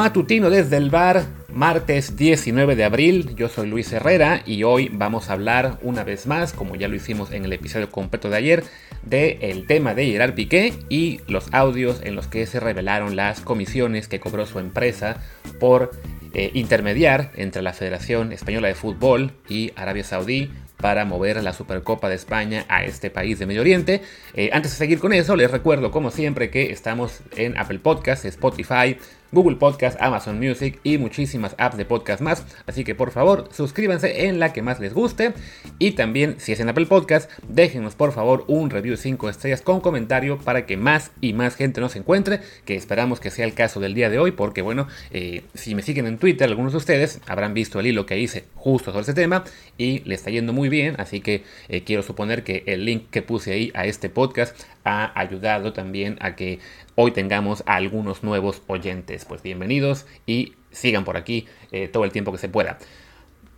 Matutino desde el bar, martes 19 de abril. Yo soy Luis Herrera y hoy vamos a hablar una vez más, como ya lo hicimos en el episodio completo de ayer, del el tema de Gerard Piqué y los audios en los que se revelaron las comisiones que cobró su empresa por eh, intermediar entre la Federación Española de Fútbol y Arabia Saudí para mover la Supercopa de España a este país de Medio Oriente. Eh, antes de seguir con eso, les recuerdo como siempre que estamos en Apple Podcasts, Spotify, Google Podcast, Amazon Music y muchísimas apps de podcast más. Así que por favor suscríbanse en la que más les guste. Y también si es en Apple Podcast, déjenos por favor un review 5 estrellas con comentario para que más y más gente nos encuentre. Que esperamos que sea el caso del día de hoy. Porque bueno, eh, si me siguen en Twitter, algunos de ustedes habrán visto el hilo que hice justo sobre este tema. Y le está yendo muy bien. Así que eh, quiero suponer que el link que puse ahí a este podcast ha ayudado también a que hoy tengamos algunos nuevos oyentes. Pues bienvenidos y sigan por aquí eh, todo el tiempo que se pueda.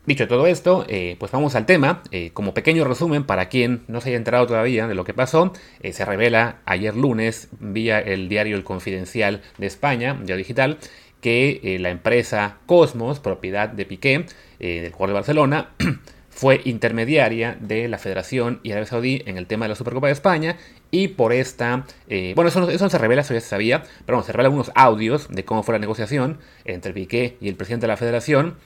Dicho todo esto, eh, pues vamos al tema. Eh, como pequeño resumen, para quien no se haya enterado todavía de lo que pasó, se revela ayer lunes vía el diario El Confidencial de España, digital, que la empresa Cosmos, propiedad de Piqué, del jugador de Barcelona, fue intermediaria de la Federación y Arabia Saudí en el tema de la Supercopa de España y por esta, eh, bueno, eso, no se revela, eso ya se sabía, pero bueno, se revelan algunos audios de cómo fue la negociación entre Piqué y el presidente de la Federación.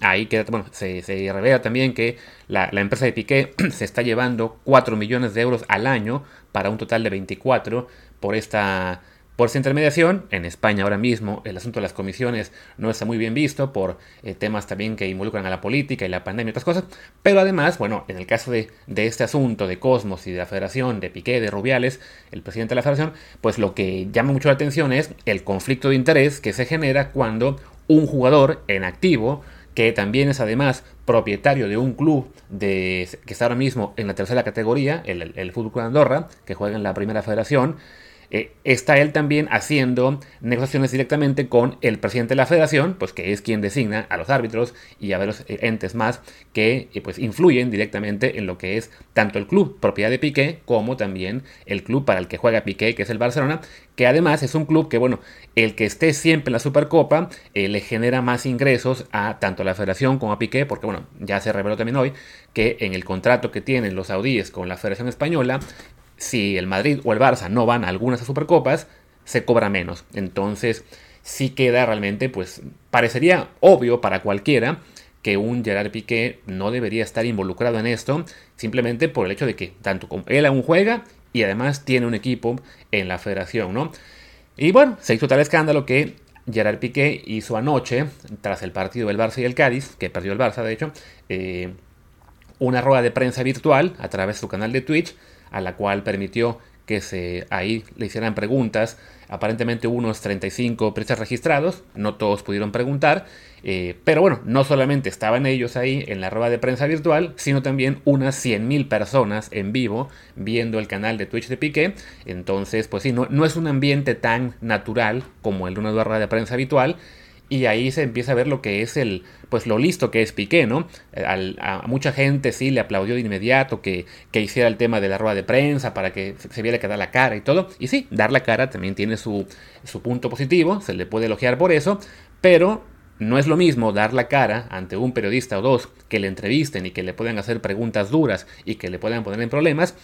Ahí queda, bueno, se, revela también que la, la, empresa de Piqué se está llevando 4 millones de euros al año para un total de 24 por esta por esa intermediación, en España ahora mismo el asunto de las comisiones no está muy bien visto por eh, temas también que involucran a la política y la pandemia y otras cosas, pero además, bueno, en el caso de, este asunto de Cosmos y de la Federación, de Piqué, de Rubiales, el presidente de la Federación, pues lo que llama mucho la atención es el conflicto de interés que se genera cuando un jugador en activo, que también es además propietario de un club que está ahora mismo en la tercera categoría, el Fútbol Club Andorra, que juega en la primera federación, eh, está él también haciendo negociaciones directamente con el presidente de la federación, pues que es quien designa a los árbitros y a los eh, entes más que eh, pues influyen directamente en lo que es tanto el club propiedad de Piqué como también el club para el que juega Piqué, que es el Barcelona, que además es un club que, bueno, el que esté siempre en la Supercopa le genera más ingresos a tanto a la federación como a Piqué, porque bueno, ya se reveló también hoy que en el contrato que tienen los saudíes con la Federación Española, si el Madrid o el Barça no van a algunas Supercopas, se cobra menos. Entonces, sí queda realmente, pues, parecería obvio para cualquiera que un Gerard Piqué no debería estar involucrado en esto, simplemente por el hecho de que tanto como él aún juega y además tiene un equipo en la federación, ¿no? Y bueno, se hizo tal escándalo que Gerard Piqué hizo anoche, tras el partido del Barça y el Cádiz, que perdió el Barça de hecho, eh, una rueda de prensa virtual a través de su canal de Twitch, a la cual permitió que se, ahí le hicieran preguntas. Aparentemente hubo unos 35 periodistas registrados, no todos pudieron preguntar, eh, pero bueno, no solamente estaban ellos ahí en la rueda de prensa virtual, sino también unas 100.000 personas en vivo viendo el canal de Twitch de Piqué. Entonces, pues sí, no, no es un ambiente tan natural como el de una rueda de prensa habitual. Y ahí se empieza a ver lo que es el, pues lo listo que es Piqué, ¿no? a mucha gente sí le aplaudió de inmediato que, que, hiciera el tema de la rueda de prensa para que se, viera que da la cara y todo. Y sí, dar la cara también tiene su, su punto positivo, se le puede elogiar por eso, pero no es lo mismo dar la cara ante un periodista o dos que le entrevisten y que le puedan hacer preguntas duras y que le puedan poner en problemas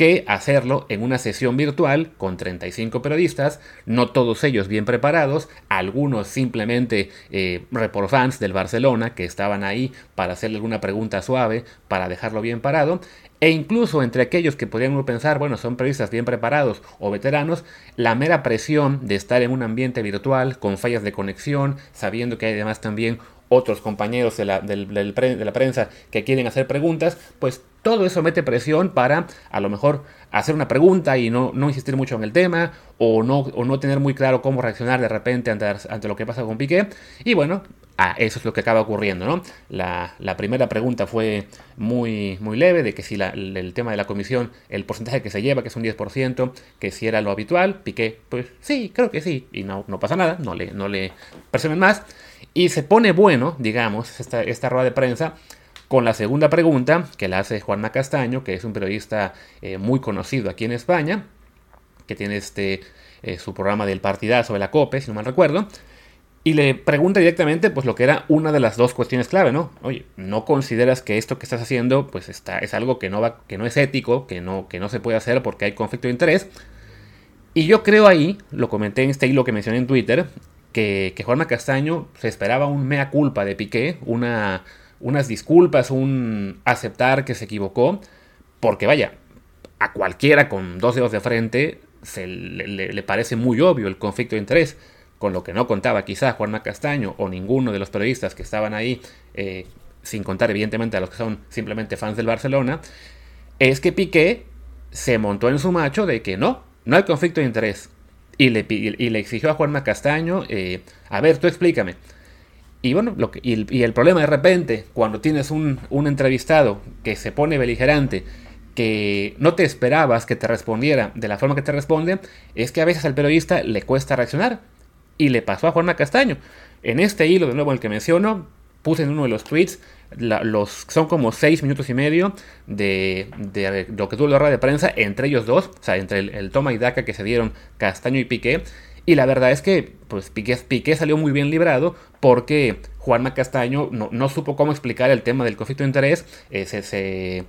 que hacerlo en una sesión virtual con 35 periodistas, no todos ellos bien preparados, algunos simplemente eh, report fans del Barcelona que estaban ahí para hacerle alguna pregunta suave, para dejarlo bien parado, e incluso entre aquellos que podrían pensar, bueno, son periodistas bien preparados o veteranos, la mera presión de estar en un ambiente virtual con fallas de conexión, sabiendo que hay además también otros compañeros de la, de la prensa que quieren hacer preguntas, pues todo eso mete presión para a lo mejor hacer una pregunta y no, no insistir mucho en el tema o no, o no tener muy claro cómo reaccionar de repente ante, ante lo que pasa con Piqué. Y bueno, eso es lo que acaba ocurriendo, ¿no? La, primera pregunta fue muy, muy leve, de que si el, tema de la comisión, el porcentaje que se lleva, que es un 10%, que si era lo habitual, Piqué, pues sí, creo que sí, y no, no pasa nada, no le, no le presionen más. Y se pone bueno, digamos, esta, esta rueda de prensa, con la segunda pregunta que la hace Juanma Castaño, que es un periodista eh, muy conocido aquí en España, que tiene este, eh, su programa del partidazo de la COPE, si no mal recuerdo, Y le pregunta directamente, pues lo que era una de las dos cuestiones clave, ¿no? Oye, ¿no consideras que esto que estás haciendo, pues está, es algo que no, va, que no es ético, que no, que no se puede hacer porque hay conflicto de interés? Y yo creo ahí, lo comenté en este hilo que mencioné en Twitter, que, que Juanma Castaño se esperaba un mea culpa de Piqué, una, unas disculpas, un aceptar que se equivocó, porque vaya, a cualquiera con dos dedos de frente se le parece muy obvio el conflicto de interés con lo que no contaba quizá Juanma Castaño o ninguno de los periodistas que estaban ahí, eh, sin contar evidentemente a los que son simplemente fans del Barcelona, es que Piqué se montó en su macho de que no, no hay conflicto de interés. Y le, y le exigió a Juanma Castaño, eh, a ver, tú explícame. Y bueno, lo que, y, el problema de repente, cuando tienes un, un entrevistado que se pone beligerante, que no te esperabas que te respondiera de la forma que te responde, es que a veces al periodista le cuesta reaccionar y le pasó a Juanma Castaño. En este hilo, de nuevo, el que menciono, puse en uno de los tweets, los, son como seis minutos y medio de, lo que tuvo la rueda de prensa entre ellos dos, o sea, entre el, toma y daca que se dieron Castaño y Piqué. Y la verdad es que pues Piqué, Piqué salió muy bien librado porque Juanma Castaño no, no, supo cómo explicar el tema del conflicto de interés. Eh, se se,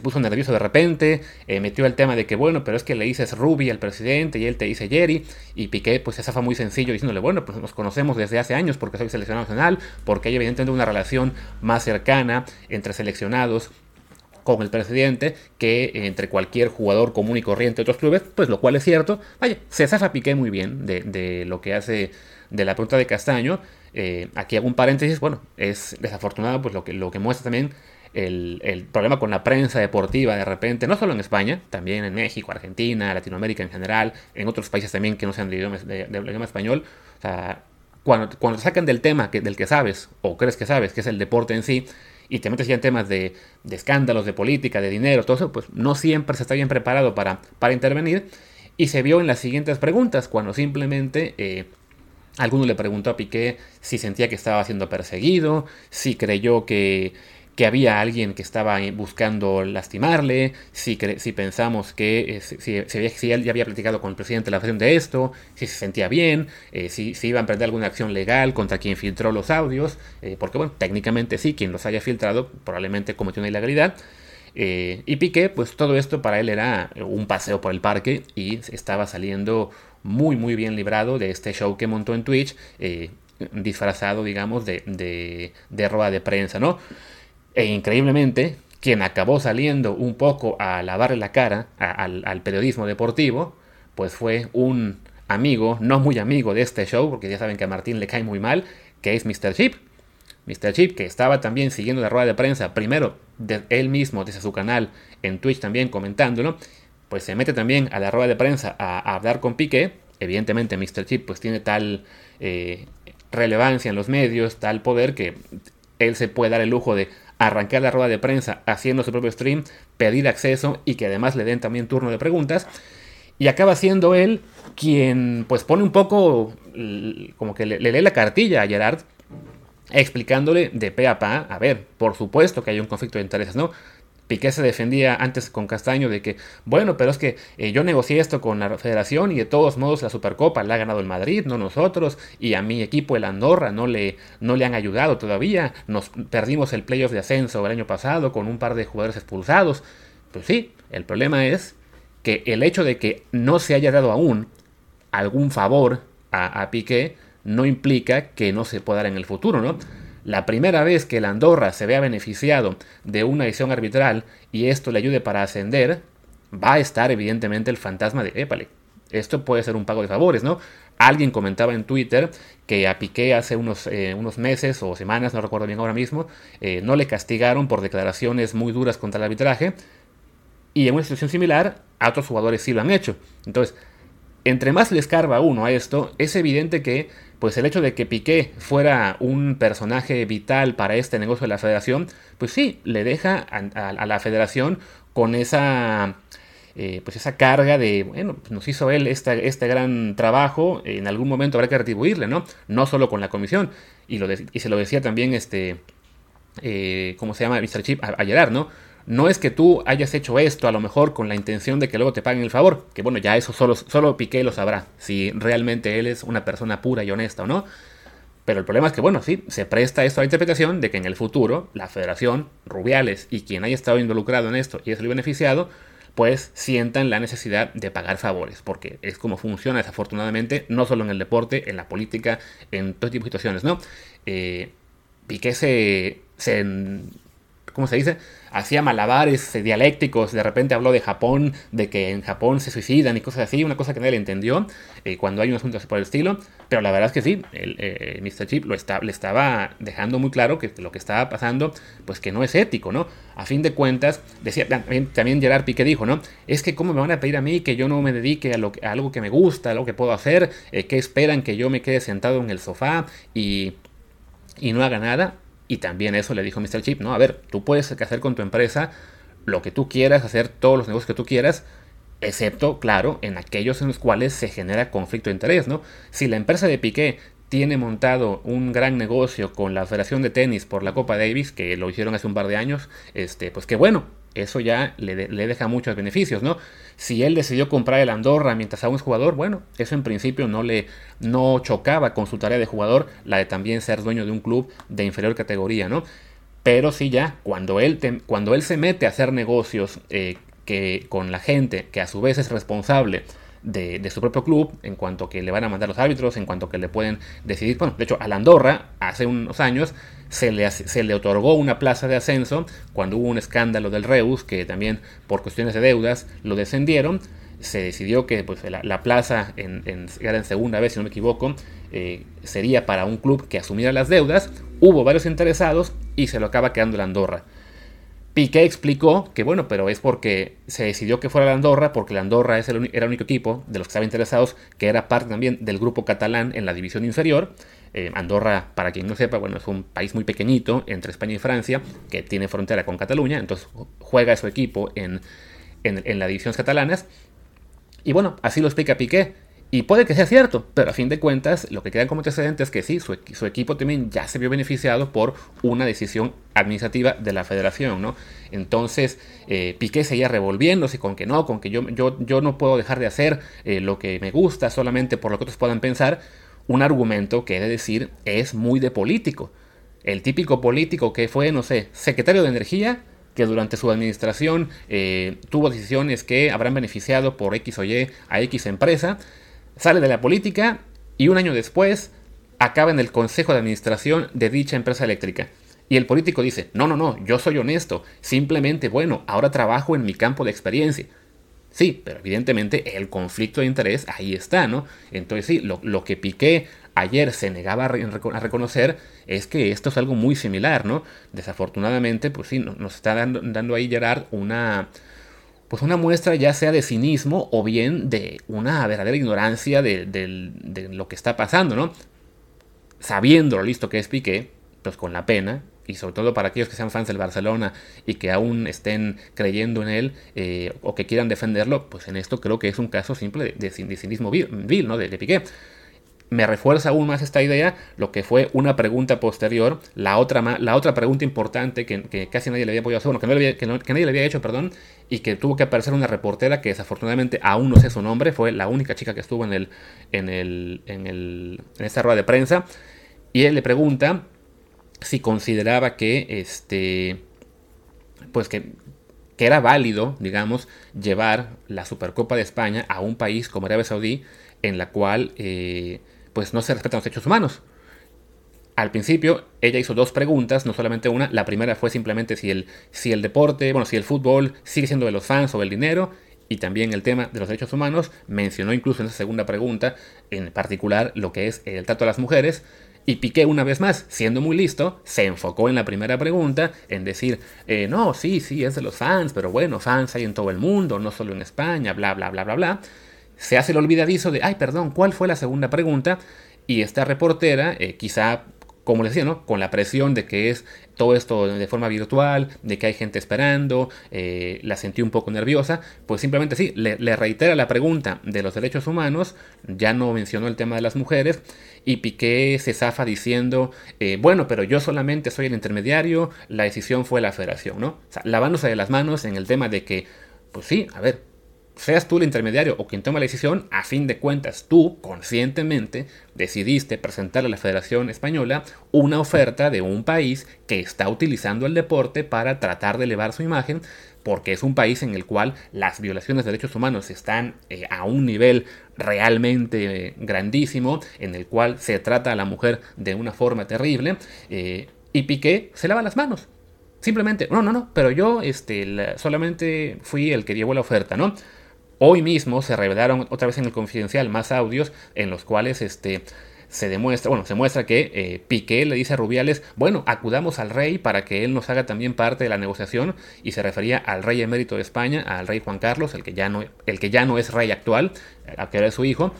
puso nervioso de repente, eh, metió el tema de que, bueno, pero es que le dices Ruby al presidente y él te dice Jerry, y Piqué pues se zafa muy sencillo diciéndole, bueno, pues nos conocemos desde hace años porque soy seleccionado nacional, porque hay evidentemente una relación más cercana entre seleccionados con el presidente que entre cualquier jugador común y corriente de otros clubes, pues lo cual es cierto. Vaya, se zafa Piqué muy bien de, lo que hace de la pregunta de Castaño. Eh, aquí hago un paréntesis, bueno, es desafortunado pues lo que, lo que muestra también el, problema con la prensa deportiva de repente, no solo en España, también en México, Argentina, Latinoamérica en general, en otros países también que no sean de idioma, español. O sea, cuando, cuando te sacan del tema que, del que sabes, o crees que sabes, que es el deporte en sí, y te metes ya en temas de, escándalos, de política, de dinero, todo eso, pues no siempre se está bien preparado para, para intervenir. Y se vio en las siguientes preguntas, cuando simplemente eh, alguno le preguntó a Piqué si sentía que estaba siendo perseguido, si creyó que que había alguien que estaba buscando lastimarle, si, si pensamos que eh, si, él ya había platicado con el presidente la versión de esto, si se sentía bien, eh, si, iba a emprender alguna acción legal contra quien filtró los audios, eh, porque bueno, técnicamente sí, quien los haya filtrado probablemente cometió una ilegalidad. y Piqué, pues todo esto para él era un paseo por el parque y estaba saliendo muy muy bien librado de este show que montó en Twitch, disfrazado digamos de, de, rueda de prensa, ¿no? E increíblemente, quien acabó saliendo un poco a lavarle la cara al, periodismo deportivo, pues fue un amigo, no muy amigo de este show, porque ya saben que a Martín le cae muy mal, que es Mr. Chip. Mr. Chip, que estaba también siguiendo la rueda de prensa, primero de él mismo desde su canal en Twitch también comentándolo, pues se mete también a la rueda de prensa a, hablar con Piqué. Evidentemente Mr. Chip pues tiene tal eh, relevancia en los medios, tal poder que él se puede dar el lujo de arrancar la rueda de prensa haciendo su propio stream, pedir acceso y que además le den también turno de preguntas. Y acaba siendo él quien pues pone un poco como que le, lee la cartilla a Gerard explicándole de pe a pa, a ver, por supuesto que hay un conflicto de intereses, ¿no? Piqué se defendía antes con Castaño de que, bueno, pero es que eh, yo negocié esto con la federación y de todos modos la Supercopa la ha ganado el Madrid, no nosotros, y a mi equipo el Andorra no le, no le han ayudado todavía, nos perdimos el playoff de ascenso el año pasado con un par de jugadores expulsados. Pues sí, el problema es que el hecho de que no se haya dado aún algún favor a, a Piqué no implica que no se pueda dar en el futuro, ¿no? La primera vez que el Andorra se vea beneficiado de una decisión arbitral y esto le ayude para ascender, va a estar evidentemente el fantasma de Épale. Esto puede ser un pago de favores, ¿no? Alguien comentaba en Twitter que a Piqué hace unos, eh, unos meses o semanas, no recuerdo bien ahora mismo, eh, no le castigaron por declaraciones muy duras contra el arbitraje. Y en una situación similar, a otros jugadores sí lo han hecho. Entonces, entre más le escarba uno a esto, es evidente que pues el hecho de que Piqué fuera un personaje vital para este negocio de la federación, pues sí, le deja a, la federación con esa, eh, pues esa carga de, bueno, pues nos hizo él este, este gran trabajo, en algún momento habrá que retribuirle, ¿no? No solo con la comisión, y, lo y se lo decía también, este, eh, ¿cómo se llama? Mr. Chip a, ¿no? No es que tú hayas hecho esto a lo mejor con la intención de que luego te paguen el favor, que bueno, ya eso solo, solo Piqué lo sabrá, si realmente él es una persona pura y honesta o no. Pero el problema es que, bueno, sí, se presta esto a la interpretación de que en el futuro la federación, Rubiales y quien haya estado involucrado en esto y es el beneficiado, pues sientan la necesidad de pagar favores, porque es como funciona desafortunadamente, no solo en el deporte, en la política, en todo tipo de situaciones, ¿no? Eh, Piqué se, se ¿cómo se dice? Hacía malabares dialécticos, de repente habló de Japón, de que en Japón se suicidan y cosas así, una cosa que nadie le entendió eh, cuando hay un asunto así por el estilo, pero la verdad es que sí, el, eh, Mr. Chip lo está, le estaba dejando muy claro que lo que estaba pasando, pues que no es ético, ¿no? A fin de cuentas, decía, también, Gerard Piqué dijo, ¿no? Es que cómo me van a pedir a mí que yo no me dedique a, lo, algo que me gusta, a algo que puedo hacer, eh, que esperan que yo me quede sentado en el sofá y y no haga nada, y también eso le dijo Mr. Chip, ¿no? A ver, tú puedes hacer con tu empresa lo que tú quieras, hacer todos los negocios que tú quieras, excepto, claro, en aquellos en los cuales se genera conflicto de interés, ¿no? Si la empresa de Piqué tiene montado un gran negocio con la Federación de Tenis por la Copa Davis, que lo hicieron hace un par de años, este, pues qué bueno, eso ya le, deja muchos beneficios, ¿no? Si él decidió comprar el Andorra mientras aún es jugador, bueno, eso en principio no le no chocaba con su tarea de jugador, la de también ser dueño de un club de inferior categoría, ¿no? Pero sí ya, cuando él, cuando él se mete a hacer negocios eh, que, con la gente, que a su vez es responsable de, su propio club, en cuanto que le van a mandar los árbitros, en cuanto que le pueden decidir. Bueno, de hecho, al Andorra, hace unos años, se le, se le otorgó una plaza de ascenso cuando hubo un escándalo del Reus, que también por cuestiones de deudas lo descendieron. Se decidió que pues, la, plaza, en, en, era en segunda vez, si no me equivoco, eh, sería para un club que asumiera las deudas. Hubo varios interesados y se lo acaba quedando el Andorra. Piqué explicó que bueno, pero es porque se decidió que fuera la Andorra, porque la Andorra es el, era el único equipo de los que estaban interesados, que era parte también del grupo catalán en la división inferior. Eh, Andorra, para quien no sepa, bueno, es un país muy pequeñito entre España y Francia, que tiene frontera con Cataluña, entonces juega su equipo en, en, en las divisiones catalanas. Y bueno, así lo explica Piqué. Y puede que sea cierto, pero a fin de cuentas lo que queda como antecedente es que sí, su, equipo también ya se vio beneficiado por una decisión administrativa de la federación, ¿no? Entonces eh, Piqué seguía revolviéndose con que no, con que yo, yo, yo no puedo dejar de hacer eh, lo que me gusta solamente por lo que otros puedan pensar, un argumento que he de decir es muy de político. El típico político que fue, no sé, secretario de Energía, que durante su administración eh, tuvo decisiones que habrán beneficiado por X o Y a X empresa, sale de la política y un año después acaba en el consejo de administración de dicha empresa eléctrica. Y el político dice, no, no, no, yo soy honesto, simplemente, bueno, ahora trabajo en mi campo de experiencia. Sí, pero evidentemente el conflicto de interés ahí está, ¿no? Entonces sí, lo, que Piqué ayer se negaba a, reconocer es que esto es algo muy similar, ¿no? Desafortunadamente, pues sí, nos está dando, dando ahí Gerard una, pues una muestra ya sea de cinismo o bien de una verdadera ignorancia de, lo que está pasando, ¿no? Sabiendo lo listo que es Piqué, pues con la pena, y sobre todo para aquellos que sean fans del Barcelona y que aún estén creyendo en él eh, o que quieran defenderlo, pues en esto creo que es un caso simple de, cinismo vil, ¿no? de Piqué me refuerza aún más esta idea lo que fue una pregunta posterior, la otra, la otra pregunta importante que, casi nadie le había podido hacer, bueno, que, nadie le había hecho, perdón, y que tuvo que aparecer una reportera que desafortunadamente aún no sé su nombre, fue la única chica que estuvo en, el, en, el, en, el, en esta rueda de prensa, y él le pregunta si consideraba que, este, pues que, que era válido, digamos, llevar la Supercopa de España a un país como Arabia Saudí, en la cual... Eh, pues no se respetan los derechos humanos. Al principio ella hizo dos preguntas, no solamente una. La primera fue simplemente si el, si el deporte, bueno, si el fútbol sigue siendo de los fans o del dinero. Y también el tema de los derechos humanos. Mencionó incluso en esa segunda pregunta, en particular, lo que es el trato a las mujeres. Y Piqué, una vez más, siendo muy listo, se enfocó en la primera pregunta, en decir, eh, no, sí, sí, es de los fans, pero bueno, fans hay en todo el mundo, no solo en España, bla, bla, bla, bla, bla se hace el olvidadizo de, ay, perdón, ¿cuál fue la segunda pregunta? Y esta reportera, eh, quizá, como les decía, ¿no? Con la presión de que es todo esto de forma virtual, de que hay gente esperando, eh, la sentí un poco nerviosa, pues simplemente sí, le, reitera la pregunta de los derechos humanos, ya no mencionó el tema de las mujeres, y Piqué se zafa diciendo, eh, bueno, pero yo solamente soy el intermediario, la decisión fue la federación, ¿no? O sea, lavándose las manos en el tema de que, pues sí, a ver, seas tú el intermediario o quien toma la decisión, a fin de cuentas tú conscientemente decidiste presentarle a la Federación Española una oferta de un país que está utilizando el deporte para tratar de elevar su imagen, porque es un país en el cual las violaciones de derechos humanos están eh, a un nivel realmente eh, grandísimo, en el cual se trata a la mujer de una forma terrible, eh, y Piqué se lava las manos. Simplemente, no, no, no, pero yo este, solamente fui el que llevó la oferta, ¿no? Hoy mismo se revelaron otra vez en el confidencial más audios en los cuales este, se demuestra, bueno, se muestra que eh, Piqué le dice a Rubiales, bueno, acudamos al rey para que él nos haga también parte de la negociación y se refería al rey emérito de España, al rey Juan Carlos, el que ya no, el que ya no es rey actual, a que era su hijo,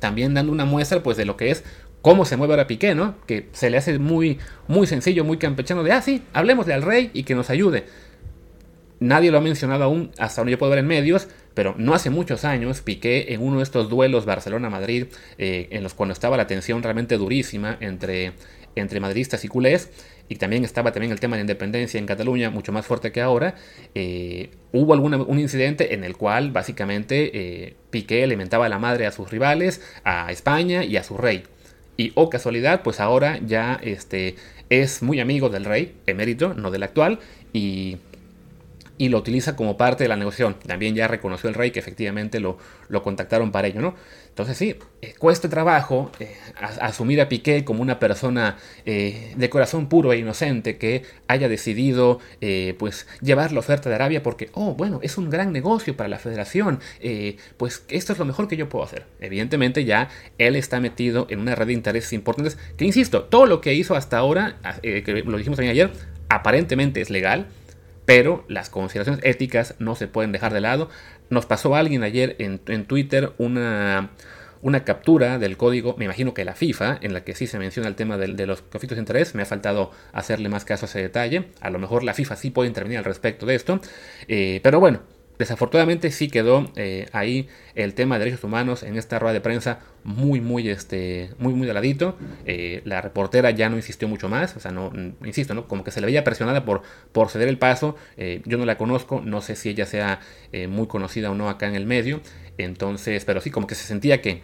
también dando una muestra pues de lo que es cómo se mueve ahora Piqué, ¿no? Que se le hace muy, muy sencillo, muy campechano de, ah, sí, hablemos al rey y que nos ayude. Nadie lo ha mencionado aún, hasta donde yo puedo ver en medios, pero no hace muchos años Piqué en uno de estos duelos Barcelona-Madrid, eh, en los cuando estaba la tensión realmente durísima entre, entre madridistas y culés, y también estaba también el tema de independencia en Cataluña, mucho más fuerte que ahora, eh, hubo alguna, un incidente en el cual básicamente eh, Piqué alimentaba a la madre a sus rivales, a España y a su rey. Y, oh casualidad, pues ahora ya este, es muy amigo del rey, emérito, no del actual, y y lo utiliza como parte de la negociación. También ya reconoció el rey que efectivamente lo, lo contactaron para ello, ¿no? Entonces sí, eh, cuesta trabajo eh, asumir a Piqué como una persona eh, de corazón puro e inocente que haya decidido pues llevar la oferta de Arabia porque, oh, bueno, es un gran negocio para la federación, pues esto es lo mejor que yo puedo hacer. Evidentemente ya él está metido en una red de intereses importantes que, insisto, todo lo que hizo hasta ahora, que lo dijimos también ayer, aparentemente es legal, pero las consideraciones éticas no se pueden dejar de lado. Nos pasó alguien ayer en, Twitter una, una, captura del código, me imagino que la FIFA, en la que sí se menciona el tema de, los conflictos de interés. Me ha faltado hacerle más caso a ese detalle. A lo mejor la FIFA sí puede intervenir al respecto de esto. Eh, pero bueno, Desafortunadamente sí quedó eh, ahí el tema de derechos humanos en esta rueda de prensa muy, muy, este, muy, muy de ladito. Eh, la reportera ya no insistió mucho más, o sea, no, insisto, ¿no? Como que se le veía presionada por, por ceder el paso. Eh, yo no la conozco, no sé si ella sea muy conocida o no acá en el medio. Entonces, pero sí, como que se sentía que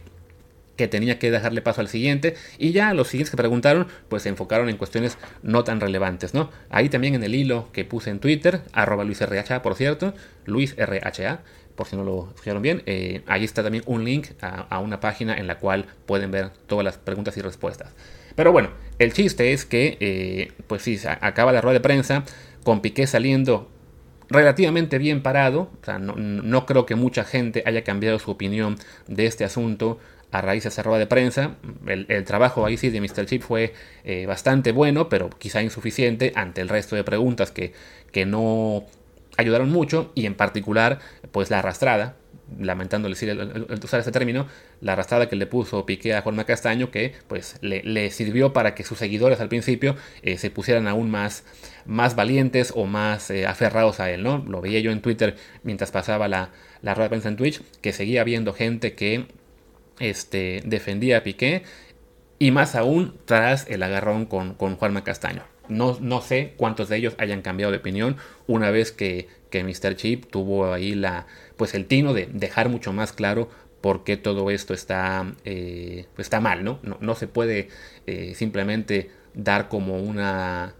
que tenía que dejarle paso al siguiente y ya los siguientes que preguntaron pues se enfocaron en cuestiones no tan relevantes, ¿no? Ahí también en el hilo que puse en Twitter, arroba LuisRHA por cierto, LuisRHA, por si no lo escucharon bien, eh, ahí está también un link a, una página en la cual pueden ver todas las preguntas y respuestas. Pero bueno, el chiste es que eh, pues sí, acaba la rueda de prensa con Piqué saliendo relativamente bien parado, no, no creo que mucha gente haya cambiado su opinión de este asunto a raíz de esa rueda de prensa. El, trabajo ahí sí de Mr. Chip fue eh, bastante bueno, pero quizá insuficiente ante el resto de preguntas que, que no ayudaron mucho y en particular pues la arrastrada, lamentando decir el, usar ese término, la arrastrada que le puso Piqué a Juanma Castaño que pues le, sirvió para que sus seguidores al principio eh, se pusieran aún más, más valientes o más eh, aferrados a él, ¿no? Lo veía yo en Twitter mientras pasaba la, la rueda de prensa en Twitch, que seguía habiendo gente que este, defendía a Piqué y más aún tras el agarrón con, con Juanma Castaño. No, no, sé cuántos de ellos hayan cambiado de opinión una vez que, que Mr. Chip tuvo ahí la, pues el tino de dejar mucho más claro por qué todo esto está, eh, está mal, ¿no? No, se puede eh, simplemente dar como una,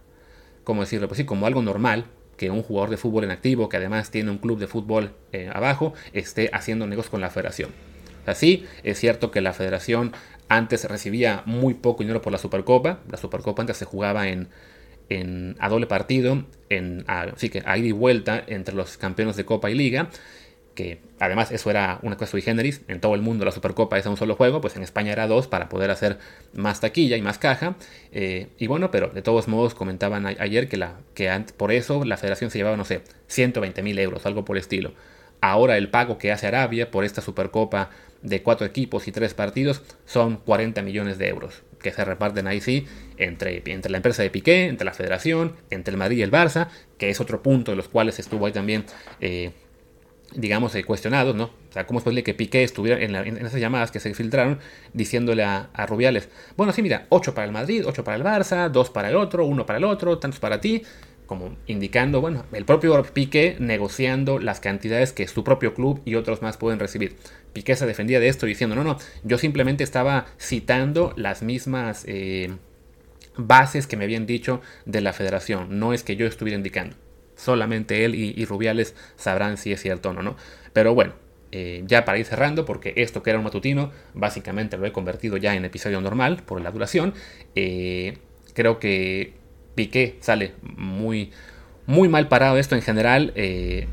¿cómo decirlo? Pues sí, como algo normal que un jugador de fútbol en activo, que además tiene un club de fútbol eh, abajo, esté haciendo negocios con la federación. Así, es cierto que la federación antes recibía muy poco dinero por la Supercopa. La Supercopa antes se jugaba en, en a doble partido, en, así que a ida y vuelta entre los campeones de Copa y Liga. Que además eso era una cosa sui generis. En todo el mundo la Supercopa es un solo juego, pues en España era dos para poder hacer más taquilla y más caja. Eh, y bueno, pero de todos modos comentaban ayer que, la, que por eso la federación se llevaba, no sé, 120 mil euros, algo por el estilo. Ahora el pago que hace Arabia por esta Supercopa de cuatro equipos y tres partidos son 40 millones de euros, que se reparten ahí sí entre, entre la empresa de Piqué, entre la federación, entre el Madrid y el Barça, que es otro punto de los cuales estuvo ahí también, eh, digamos, eh, cuestionado, ¿no? O sea, ¿cómo es posible que Piqué estuviera en, esas llamadas que se filtraron diciéndole a, Rubiales, bueno, sí, mira, 8 para el Madrid, 8 para el Barça, 2 para el otro, 1 para el otro, tantos para ti, como indicando, bueno, el propio Piqué negociando las cantidades que su propio club y otros más pueden recibir. Piqué se defendía de esto diciendo, no, no, yo simplemente estaba citando las mismas eh, bases que me habían dicho de la federación, no es que yo estuviera indicando. Solamente él y, Rubiales sabrán si es cierto o no. Pero bueno, eh, ya para ir cerrando, porque esto que era un matutino, básicamente lo he convertido ya en episodio normal por la duración. Eh, creo que Piqué sale muy, muy mal parado esto en general. Eh,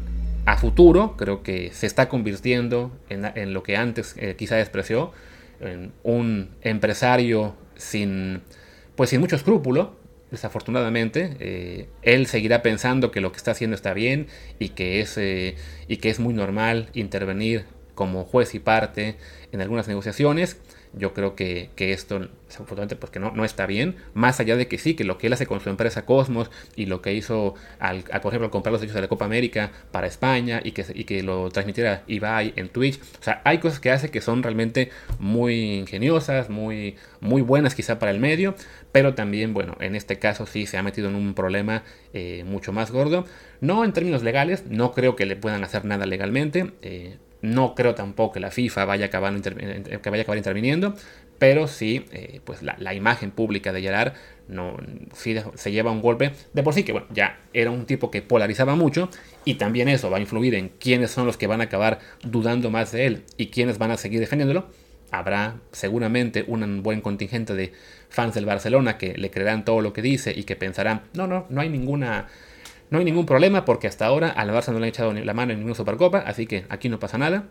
a futuro, creo que se está convirtiendo en, lo que antes quizá despreció, en un empresario sin, pues sin mucho escrúpulo, desafortunadamente, eh, él seguirá pensando que lo que está haciendo está bien y que es, eh, y que es muy normal intervenir como juez y parte en algunas negociaciones. Yo creo que, esto, desafortunadamente, pues que no, no está bien. Más allá de que sí, que lo que él hace con su empresa Cosmos y lo que hizo, al, por ejemplo, al comprar los derechos de la Copa América para España y que, y que lo transmitiera Ibai en Twitch. O sea, hay cosas que hace que son realmente muy ingeniosas, muy, muy buenas quizá para el medio, pero también, bueno, en este caso sí se ha metido en un problema eh, mucho más gordo. No en términos legales, no creo que le puedan hacer nada legalmente. Eh, no creo tampoco que la FIFA vaya a acabar, acabar interviniendo, pero sí, eh, pues la, imagen pública de Gerard no, se lleva un golpe de por sí que bueno, ya era un tipo que polarizaba mucho y también eso va a influir en quiénes son los que van a acabar dudando más de él y quiénes van a seguir defendiéndolo. Habrá seguramente un buen contingente de fans del Barcelona que le creerán todo lo que dice y que pensarán, no, no, no hay ninguna no hay ningún problema porque hasta ahora al Barça no le han echado la mano en ninguna Supercopa, así que aquí no pasa nada.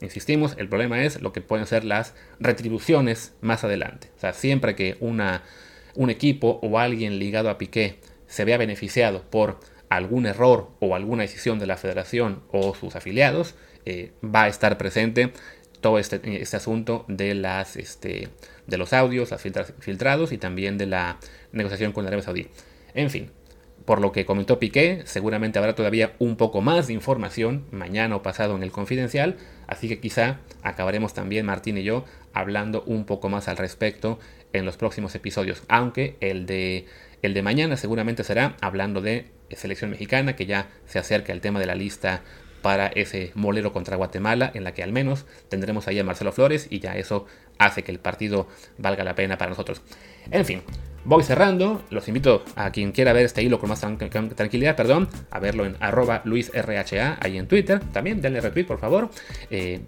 Insistimos, el problema es lo que pueden ser las retribuciones más adelante. O sea, siempre que una, un equipo o alguien ligado a Piqué se vea beneficiado por algún error o alguna decisión de la federación o sus afiliados, eh, va a estar presente todo este, este asunto de, las, este, de los audios, las filtrados y también de la negociación con Arabia Saudí. En fin, por lo que comentó Piqué, seguramente habrá todavía un poco más de información mañana o pasado en el confidencial, así que quizá acabaremos también Martín y yo hablando un poco más al respecto en los próximos episodios, aunque el de, el de mañana seguramente será hablando de selección mexicana, que ya se acerca el tema de la lista para ese molero contra Guatemala, en la que al menos tendremos ahí a Marcelo Flores y ya eso hace que el partido valga la pena para nosotros. En fin, Voy cerrando, los invito a quien quiera ver este hilo con más tranquilidad, perdón, a verlo en arroba luisrha, ahí en Twitter, también denle retweet por favor, eh,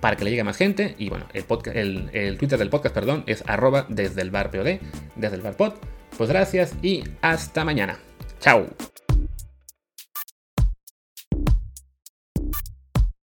para que le llegue más gente, y bueno, el, Twitter del podcast, perdón, es arroba desde el bar POD, desde el bar pod, pues gracias y hasta mañana, chao.